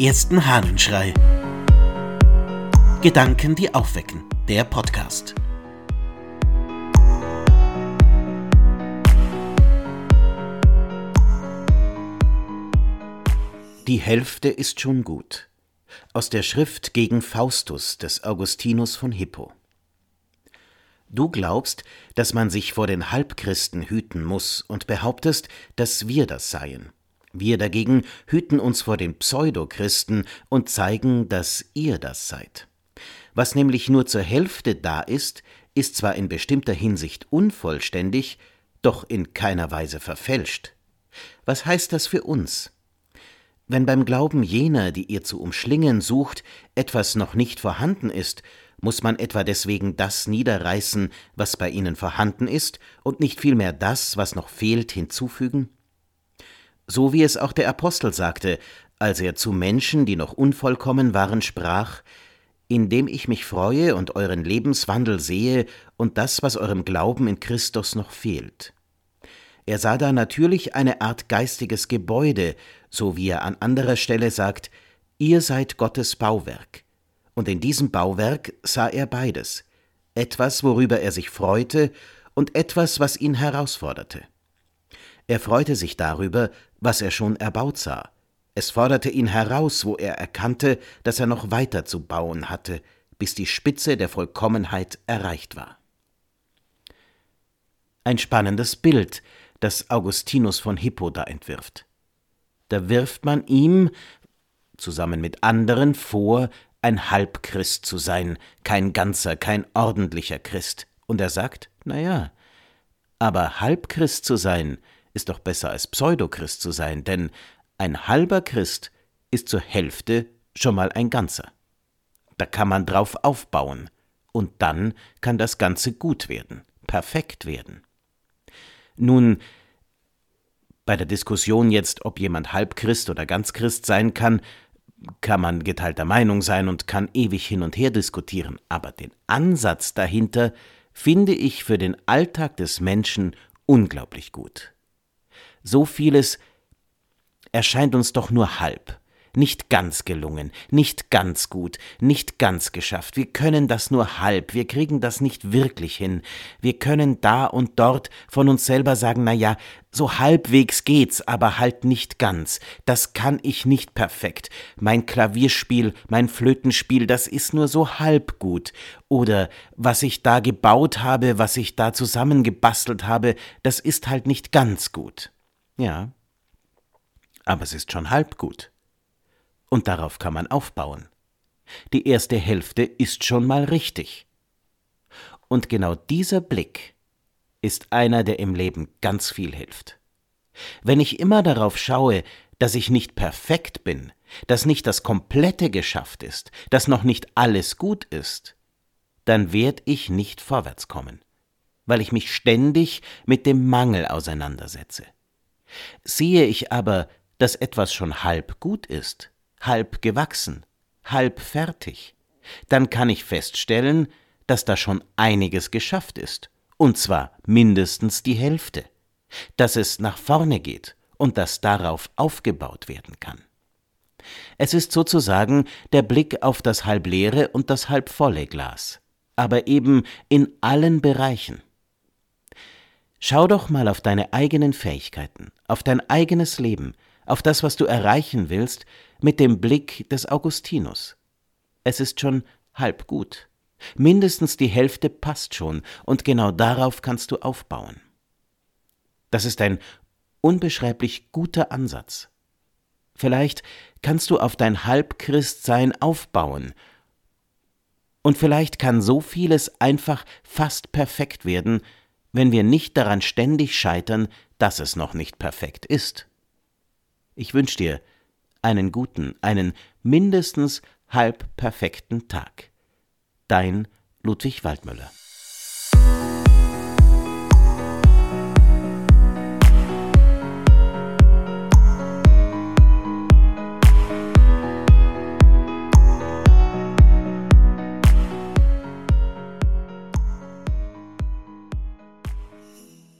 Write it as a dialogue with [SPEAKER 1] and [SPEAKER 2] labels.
[SPEAKER 1] ersten Hahnenschrei. Gedanken, die aufwecken. Der Podcast. Die Hälfte ist schon gut. Aus der Schrift gegen Faustus des Augustinus von Hippo. Du glaubst, dass man sich vor den Halbchristen hüten muss und behauptest, dass wir das seien. Wir dagegen hüten uns vor den Pseudochristen und zeigen, dass ihr das seid. Was nämlich nur zur Hälfte da ist, ist zwar in bestimmter Hinsicht unvollständig, doch in keiner Weise verfälscht. Was heißt das für uns? Wenn beim Glauben jener, die ihr zu umschlingen sucht, etwas noch nicht vorhanden ist, muss man etwa deswegen das niederreißen, was bei ihnen vorhanden ist, und nicht vielmehr das, was noch fehlt, hinzufügen? So wie es auch der Apostel sagte, als er zu Menschen, die noch unvollkommen waren, sprach, indem ich mich freue und euren Lebenswandel sehe und das, was eurem Glauben in Christus noch fehlt. Er sah da natürlich eine Art geistiges Gebäude, so wie er an anderer Stelle sagt, ihr seid Gottes Bauwerk. Und in diesem Bauwerk sah er beides, etwas, worüber er sich freute, und etwas, was ihn herausforderte. Er freute sich darüber, was er schon erbaut sah. Es forderte ihn heraus, wo er erkannte, dass er noch weiter zu bauen hatte, bis die Spitze der Vollkommenheit erreicht war. Ein spannendes Bild, das Augustinus von Hippo da entwirft. Da wirft man ihm, zusammen mit anderen, vor, ein Halbchrist zu sein, kein ganzer, kein ordentlicher Christ. Und er sagt, na ja, aber Halbchrist zu sein, ist doch besser als Pseudochrist zu sein, denn ein halber Christ ist zur Hälfte schon mal ein ganzer. Da kann man drauf aufbauen, und dann kann das Ganze gut werden, perfekt werden. Nun, bei der Diskussion jetzt, ob jemand Halbchrist oder Ganzchrist sein kann, kann man geteilter Meinung sein und kann ewig hin und her diskutieren, aber den Ansatz dahinter finde ich für den Alltag des Menschen unglaublich gut. So vieles erscheint uns doch nur halb, nicht ganz gelungen, nicht ganz gut, nicht ganz geschafft. Wir können das nur halb, wir kriegen das nicht wirklich hin. Wir können da und dort von uns selber sagen, na ja, so halbwegs geht's, aber halt nicht ganz. Das kann ich nicht perfekt. Mein Klavierspiel, mein Flötenspiel, das ist nur so halb gut. Oder was ich da gebaut habe, was ich da zusammengebastelt habe, das ist halt nicht ganz gut. Ja. Aber es ist schon halb gut und darauf kann man aufbauen. Die erste Hälfte ist schon mal richtig. Und genau dieser Blick ist einer, der im Leben ganz viel hilft. Wenn ich immer darauf schaue, dass ich nicht perfekt bin, dass nicht das Komplette geschafft ist, dass noch nicht alles gut ist, dann werd ich nicht vorwärts kommen, weil ich mich ständig mit dem Mangel auseinandersetze. Sehe ich aber, dass etwas schon halb gut ist, halb gewachsen, halb fertig, dann kann ich feststellen, dass da schon einiges geschafft ist, und zwar mindestens die Hälfte, dass es nach vorne geht und dass darauf aufgebaut werden kann. Es ist sozusagen der Blick auf das halbleere und das halbvolle Glas, aber eben in allen Bereichen. Schau doch mal auf deine eigenen Fähigkeiten, auf dein eigenes Leben, auf das, was du erreichen willst, mit dem Blick des Augustinus. Es ist schon halb gut. Mindestens die Hälfte passt schon, und genau darauf kannst du aufbauen. Das ist ein unbeschreiblich guter Ansatz. Vielleicht kannst du auf dein Halbchristsein aufbauen, und vielleicht kann so vieles einfach fast perfekt werden, wenn wir nicht daran ständig scheitern, dass es noch nicht perfekt ist. Ich wünsche dir, einen guten, einen mindestens halb perfekten Tag. Dein Ludwig Waldmüller.